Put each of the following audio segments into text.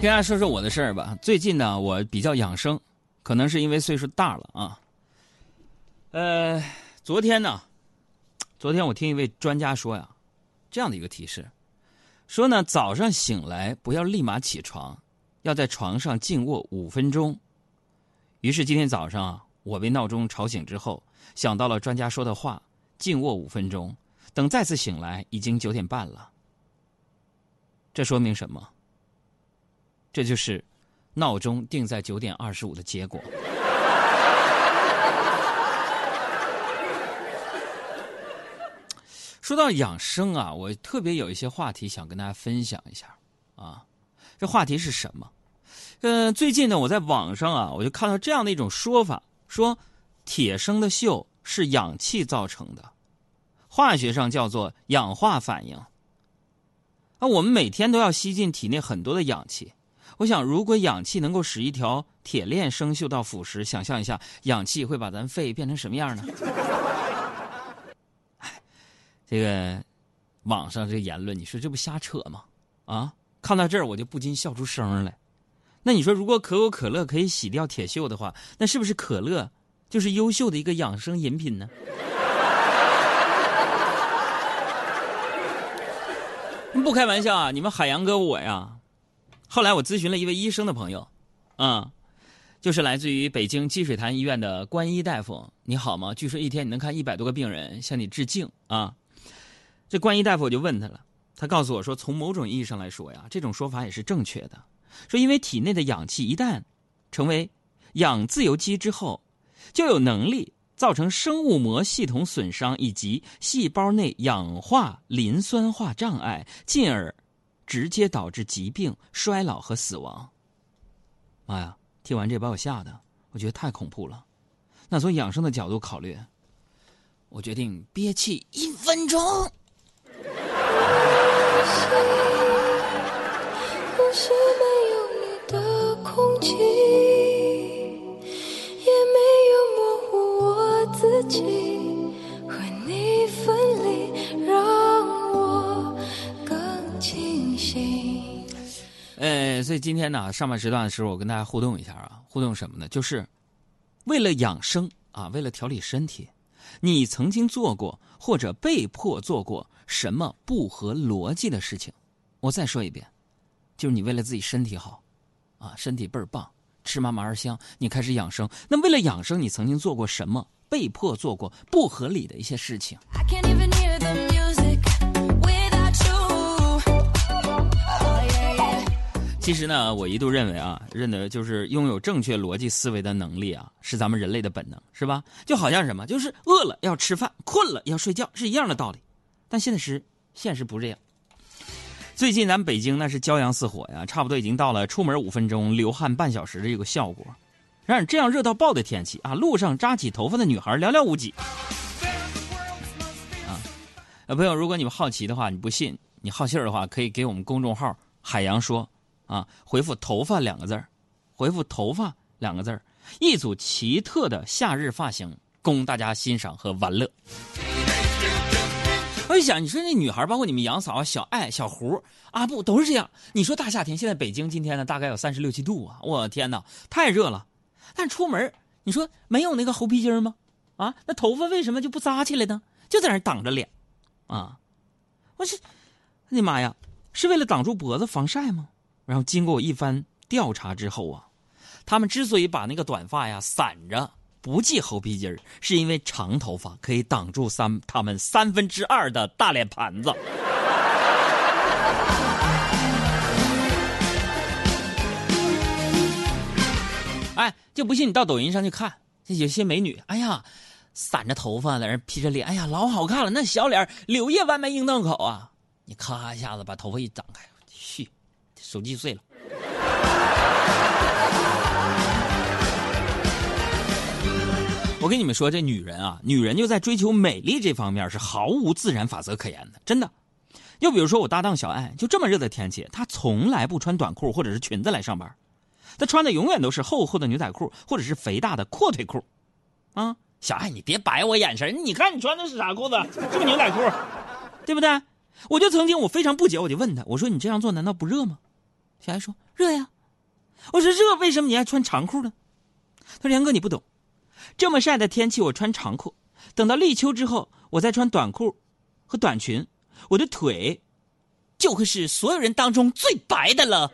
跟大家说说我的事儿吧。最近呢，我比较养生，可能是因为岁数大了啊。呃，昨天呢，昨天我听一位专家说呀，这样的一个提示，说呢早上醒来不要立马起床，要在床上静卧五分钟。于是今天早上，我被闹钟吵醒之后，想到了专家说的话，静卧五分钟。等再次醒来，已经九点半了。这说明什么？这就是闹钟定在九点二十五的结果。说到养生啊，我特别有一些话题想跟大家分享一下啊。这话题是什么？嗯，最近呢，我在网上啊，我就看到这样的一种说法，说铁生的锈是氧气造成的，化学上叫做氧化反应。啊，我们每天都要吸进体内很多的氧气。我想，如果氧气能够使一条铁链生锈到腐蚀，想象一下，氧气会把咱肺变成什么样呢？哎，这个网上这个言论，你说这不瞎扯吗？啊，看到这儿我就不禁笑出声来。那你说，如果可口可乐可以洗掉铁锈的话，那是不是可乐就是优秀的一个养生饮品呢？不开玩笑啊！你们海洋哥我呀，后来我咨询了一位医生的朋友，啊，就是来自于北京积水潭医院的关医大夫。你好吗？据说一天你能看一百多个病人向你致敬啊。这关医大夫我就问他了，他告诉我说，从某种意义上来说呀，这种说法也是正确的。说因为体内的氧气一旦成为氧自由基之后，就有能力。造成生物膜系统损伤以及细胞内氧化磷酸化障碍，进而直接导致疾病、衰老和死亡。妈呀！听完这把我吓得，我觉得太恐怖了。那从养生的角度考虑，我决定憋气一分钟。今天呢，上半时段的时候，我跟大家互动一下啊，互动什么呢？就是为了养生啊，为了调理身体，你曾经做过或者被迫做过什么不合逻辑的事情？我再说一遍，就是你为了自己身体好，啊，身体倍儿棒，吃嘛嘛而香，你开始养生。那为了养生，你曾经做过什么？被迫做过不合理的一些事情。其实呢，我一度认为啊，认得就是拥有正确逻辑思维的能力啊，是咱们人类的本能，是吧？就好像什么，就是饿了要吃饭，困了要睡觉，是一样的道理。但现实现实不是这样。最近咱们北京那是骄阳似火呀，差不多已经到了出门五分钟流汗半小时的这个效果。然而，这样热到爆的天气啊，路上扎起头发的女孩寥寥无几。啊，朋友，如果你们好奇的话，你不信，你好信儿的话，可以给我们公众号“海洋说”啊，回复“头发”两个字儿，回复“头发”两个字儿，一组奇特的夏日发型供大家欣赏和玩乐。我一想，你说那女孩，包括你们杨嫂、小爱、小胡、阿布，都是这样。你说大夏天，现在北京今天呢，大概有三十六七度啊！我天哪，太热了。但出门，你说没有那个猴皮筋吗？啊，那头发为什么就不扎起来呢？就在那挡着脸，啊，我是，我的妈呀，是为了挡住脖子防晒吗？然后经过我一番调查之后啊，他们之所以把那个短发呀散着不系猴皮筋是因为长头发可以挡住三他们三分之二的大脸盘子。哎，就不信你到抖音上去看，这有些美女，哎呀，散着头发在那披着脸，哎呀，老好看了，那小脸柳叶弯眉樱桃口啊！你咔一下子把头发一展开，手机碎了。我跟你们说，这女人啊，女人就在追求美丽这方面是毫无自然法则可言的，真的。又比如说我搭档小爱，就这么热的天气，她从来不穿短裤或者是裙子来上班。他穿的永远都是厚厚的牛仔裤，或者是肥大的阔腿裤，啊，小爱，你别白我眼神，你看你穿的是啥裤子？是不是牛仔裤？对不对？我就曾经我非常不解，我就问他，我说你这样做难道不热吗？小爱说热呀。我说热，为什么你还穿长裤呢？他说杨哥你不懂，这么晒的天气我穿长裤，等到立秋之后我再穿短裤和短裙，我的腿就会是所有人当中最白的了。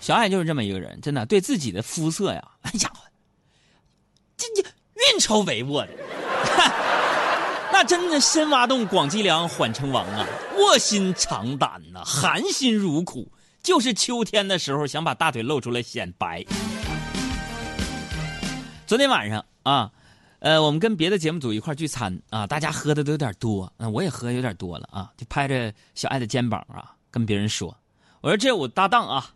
小爱就是这么一个人，真的对自己的肤色呀，哎呀，这这运筹帷幄的，那真的深挖洞，广积粮，缓称王啊，卧薪尝胆呐，含辛茹苦，就是秋天的时候想把大腿露出来显白。昨天晚上啊，呃，我们跟别的节目组一块聚餐啊，大家喝的都有点多，那我也喝有点多了啊，就拍着小爱的肩膀啊，跟别人说：“我说这我搭档啊。”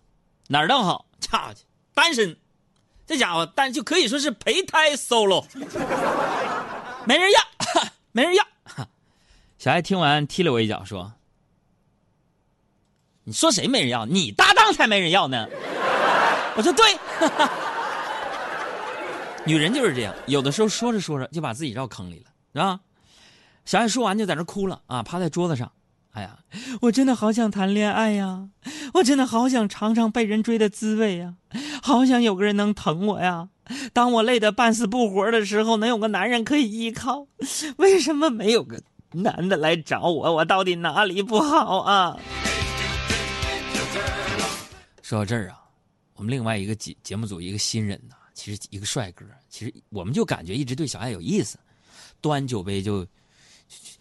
哪儿倒好，家伙去，单身，这家伙单就可以说是胚胎 solo，没人要，没人要。小爱听完踢了我一脚，说：“你说谁没人要？你搭档才没人要呢。”我说：“对。”女人就是这样，有的时候说着说着就把自己绕坑里了，是吧？小爱说完就在那哭了啊，趴在桌子上。哎呀，我真的好想谈恋爱呀！我真的好想尝尝被人追的滋味呀！好想有个人能疼我呀！当我累得半死不活的时候，能有个男人可以依靠。为什么没有个男的来找我？我到底哪里不好啊？说到这儿啊，我们另外一个节节目组一个新人呐，其实一个帅哥，其实我们就感觉一直对小爱有意思，端酒杯就。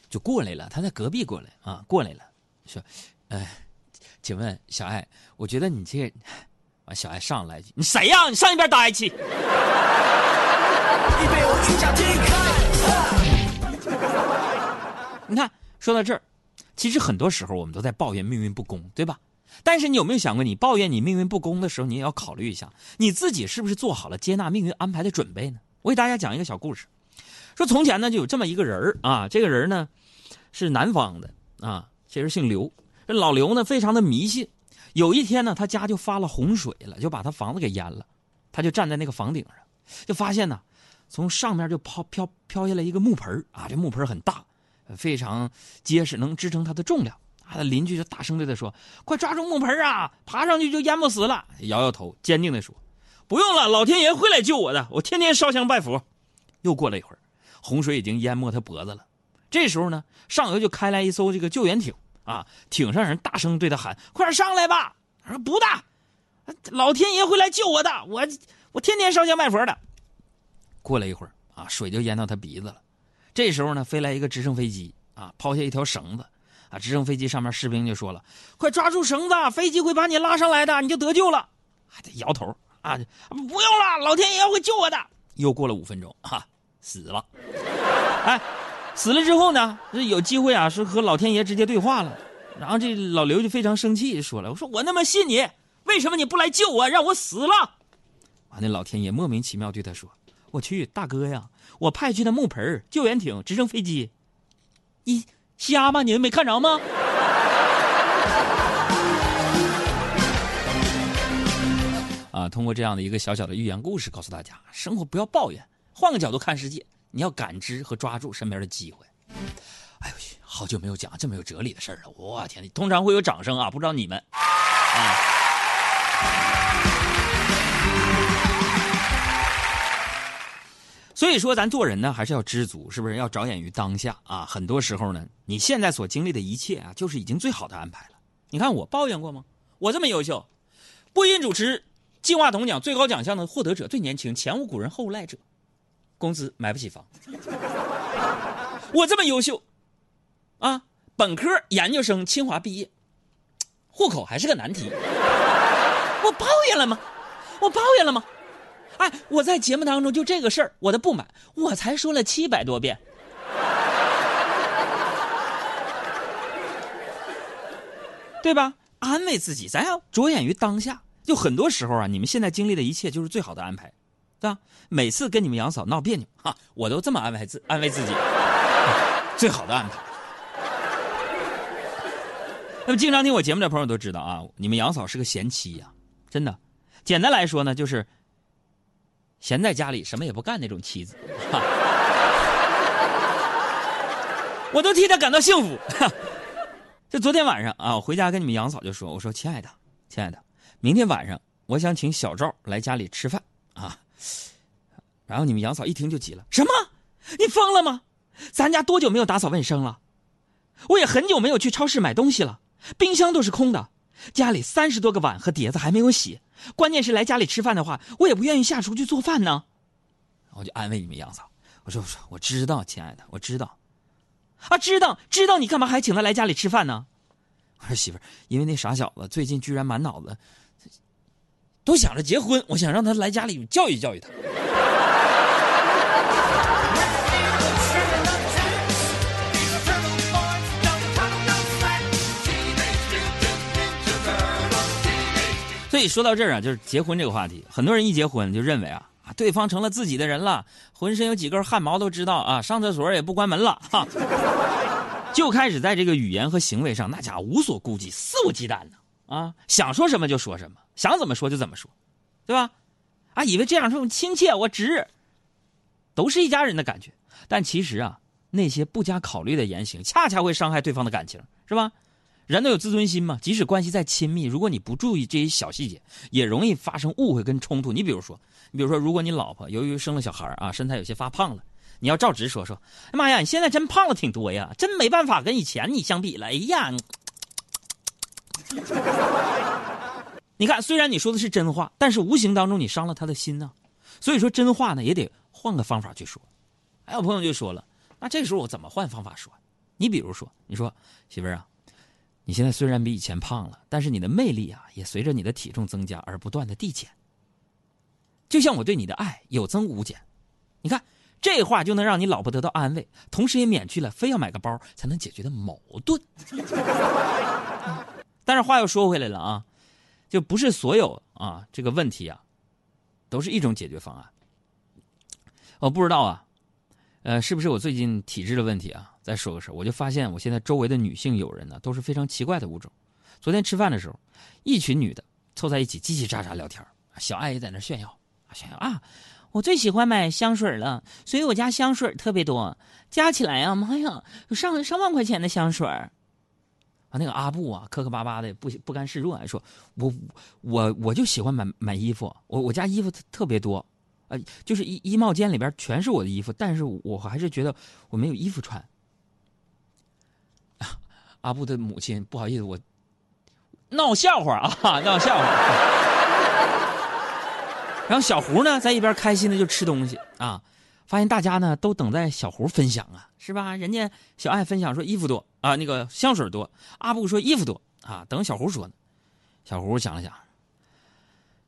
就过来了，他在隔壁过来啊，过来了，说：“哎，请问小爱，我觉得你这……”完，小爱上来：“你谁呀？你上一边待去。”你看，说到这儿，其实很多时候我们都在抱怨命运不公，对吧？但是你有没有想过，你抱怨你命运不公的时候，你也要考虑一下，你自己是不是做好了接纳命运安排的准备呢？我给大家讲一个小故事。说从前呢，就有这么一个人啊，这个人呢是南方的啊，其实姓刘。这老刘呢非常的迷信，有一天呢，他家就发了洪水了，就把他房子给淹了。他就站在那个房顶上，就发现呢，从上面就抛飘飘下来一个木盆啊，这木盆很大，非常结实，能支撑他的重量。他的邻居就大声对他说：“快抓住木盆啊，爬上去就淹不死了。”摇摇头，坚定的说：“不用了，老天爷会来救我的，我天天烧香拜佛。”又过了一会儿。洪水已经淹没他脖子了，这时候呢，上游就开来一艘这个救援艇啊，艇上人大声对他喊：“快点上来吧！”他说：“不的，老天爷会来救我的，我我天天烧香拜佛的。”过了一会儿啊，水就淹到他鼻子了。这时候呢，飞来一个直升飞机啊，抛下一条绳子啊，直升飞机上面士兵就说了：“快抓住绳子，飞机会把你拉上来的，你就得救了。”还得摇头啊，不用了，老天爷会救我的。又过了五分钟哈。死了，哎，死了之后呢，这有机会啊，是和老天爷直接对话了。然后这老刘就非常生气，说了：“我说我那么信你，为什么你不来救我，让我死了？”完，那老天爷莫名其妙对他说：“我去，大哥呀，我派去的木盆、救援艇、直升飞机，你瞎吗？你们没看着吗？”啊，通过这样的一个小小的寓言故事，告诉大家：生活不要抱怨。换个角度看世界，你要感知和抓住身边的机会。哎呦去，好久没有讲这么有哲理的事儿了。我天，通常会有掌声啊，不知道你们。所以说，咱做人呢，还是要知足，是不是？要着眼于当下啊。很多时候呢，你现在所经历的一切啊，就是已经最好的安排了。你看我抱怨过吗？我这么优秀，播音主持金话筒奖最高奖项的获得者最年轻，前无古人后无来者。工资买不起房，我这么优秀，啊，本科、研究生、清华毕业，户口还是个难题。我抱怨了吗？我抱怨了吗？哎，我在节目当中就这个事儿，我的不满，我才说了七百多遍，对吧？安慰自己，咱要着眼于当下。就很多时候啊，你们现在经历的一切就是最好的安排。对吧？每次跟你们杨嫂闹别扭，哈，我都这么安慰自安慰自己，最好的安排。那么，经常听我节目的朋友都知道啊，你们杨嫂是个贤妻呀，真的。简单来说呢，就是闲在家里什么也不干那种妻子。我都替他感到幸福。就昨天晚上啊，我回家跟你们杨嫂就说：“我说亲爱的，亲爱的，明天晚上我想请小赵来家里吃饭。” 然后你们杨嫂一听就急了：“什么？你疯了吗？咱家多久没有打扫卫生了？我也很久没有去超市买东西了，冰箱都是空的，家里三十多个碗和碟子还没有洗。关键是来家里吃饭的话，我也不愿意下厨去做饭呢。”我就安慰你们杨嫂：“我说我说我知道，亲爱的，我知道。”啊，知道知道，你干嘛还请他来家里吃饭呢？我说媳妇儿，因为那傻小子最近居然满脑子都想着结婚，我想让他来家里教育教育他。所以说到这儿啊，就是结婚这个话题，很多人一结婚就认为啊。对方成了自己的人了，浑身有几根汗毛都知道啊，上厕所也不关门了哈，就开始在这个语言和行为上，那家伙无所顾忌，肆无忌惮的，啊想说什么就说什么，想怎么说就怎么说，对吧？啊，以为这样说亲切，我直，都是一家人的感觉，但其实啊，那些不加考虑的言行，恰恰会伤害对方的感情，是吧？人都有自尊心嘛，即使关系再亲密，如果你不注意这些小细节，也容易发生误会跟冲突。你比如说，你比如说，如果你老婆由于生了小孩啊，身材有些发胖了，你要照直说说：“哎妈呀，你现在真胖了挺多呀，真没办法跟以前你相比了。”哎呀，你看，虽然你说的是真话，但是无形当中你伤了他的心呢。所以说，真话呢也得换个方法去说。还有朋友就说了，那这时候我怎么换方法说？你比如说，你说媳妇儿啊。你现在虽然比以前胖了，但是你的魅力啊，也随着你的体重增加而不断的递减。就像我对你的爱有增无减，你看这话就能让你老婆得到安慰，同时也免去了非要买个包才能解决的矛盾。但是话又说回来了啊，就不是所有啊这个问题啊，都是一种解决方案。我不知道啊。呃，是不是我最近体质的问题啊？再说个事我就发现我现在周围的女性友人呢，都是非常奇怪的物种。昨天吃饭的时候，一群女的凑在一起叽叽喳喳聊天，小爱也在那炫耀，炫耀啊！我最喜欢买香水了，所以我家香水特别多，加起来啊，妈呀，有上上万块钱的香水。那个阿布啊，磕磕巴巴的，不不甘示弱，说我我我就喜欢买买衣服，我我家衣服特别多。呃，就是衣衣帽间里边全是我的衣服，但是我还是觉得我没有衣服穿。阿布的母亲，不好意思，我闹笑话啊，闹笑话。然后小胡呢，在一边开心的就吃东西啊，发现大家呢都等在小胡分享啊，是吧？人家小爱分享说衣服多啊，那个香水多，阿布说衣服多啊，等小胡说呢。小胡想了想。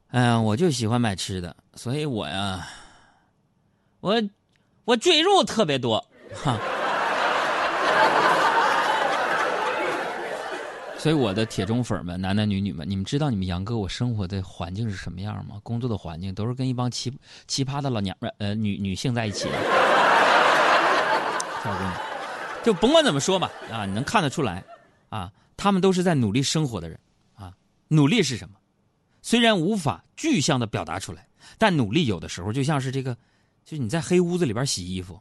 哎呀，我就喜欢买吃的，所以我呀，我我赘肉特别多，哈。所以我的铁中粉们，男男女女们，你们知道你们杨哥我生活的环境是什么样吗？工作的环境都是跟一帮奇奇葩的老娘们呃女女性在一起。小姑娘，就甭管怎么说吧，啊，你能看得出来，啊，他们都是在努力生活的人，啊，努力是什么？虽然无法具象的表达出来，但努力有的时候就像是这个，就是你在黑屋子里边洗衣服，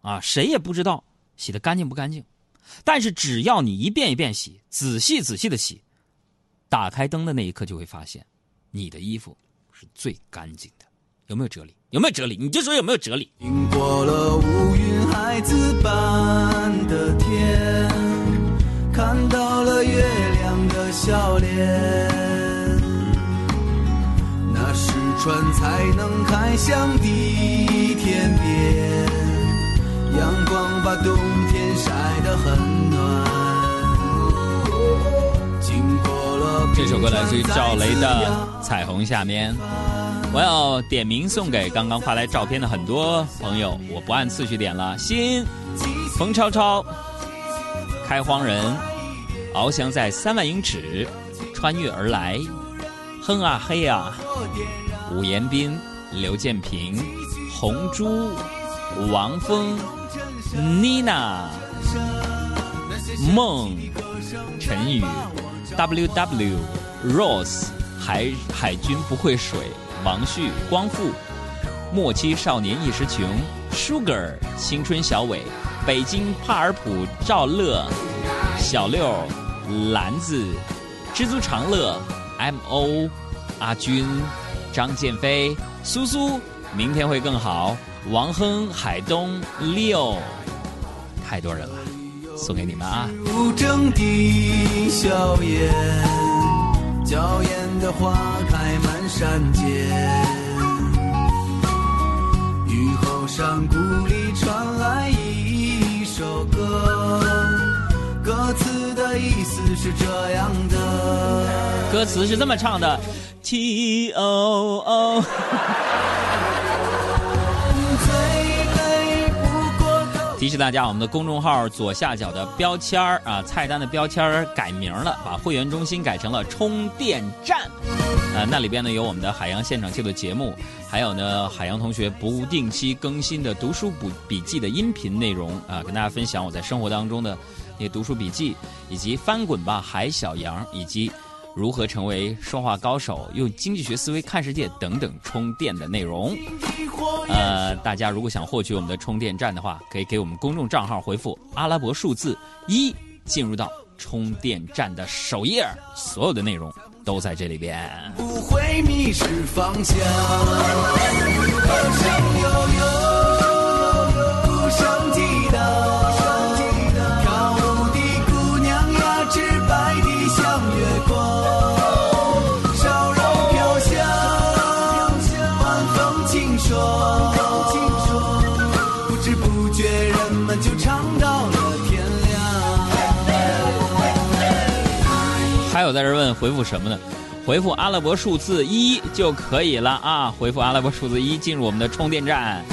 啊，谁也不知道洗的干净不干净，但是只要你一遍一遍洗，仔细仔细的洗，打开灯的那一刻就会发现，你的衣服是最干净的。有没有哲理？有没有哲理？你就说有没有哲理？经过了乌云孩子般的天，看到了月亮的笑脸。船才能开向地天边，阳光把冬。这首歌来自于赵雷的《彩虹下面》，我要点名送给刚刚发来照片的很多朋友，我不按次序点了。心，冯超超，开荒人，翱翔在三万英尺，穿越而来，哼啊嘿啊。武延斌、刘建平、红珠、王峰、Nina、梦、陈宇、W W、Rose、海海军不会水、王旭、光复、莫欺少年一时穷、Sugar、青春小伟、北京帕尔普赵乐、小六、篮子、知足常乐、M O、阿军、张建飞、苏苏，明天会更好。王亨、海东、六，太多人了，送给你们啊！无争的笑颜，娇艳的花开满山间。雨后山谷里传来一首歌，歌词的意思是这样的。歌词是这么唱的：T O O。提示大家，我们的公众号左下角的标签儿啊，菜单的标签儿改名了，把会员中心改成了充电站。呃，那里边呢有我们的海洋现场秀的节目，还有呢海洋同学不定期更新的读书补笔记的音频内容啊，跟大家分享我在生活当中的那些读书笔记，以及翻滚吧海小羊，以及。如何成为说话高手？用经济学思维看世界等等充电的内容。呃，大家如果想获取我们的充电站的话，可以给我们公众账号回复阿拉伯数字一，进入到充电站的首页，所有的内容都在这里边。不会迷失方向。还有在这问回复什么呢？回复阿拉伯数字一就可以了啊！回复阿拉伯数字一进入我们的充电站。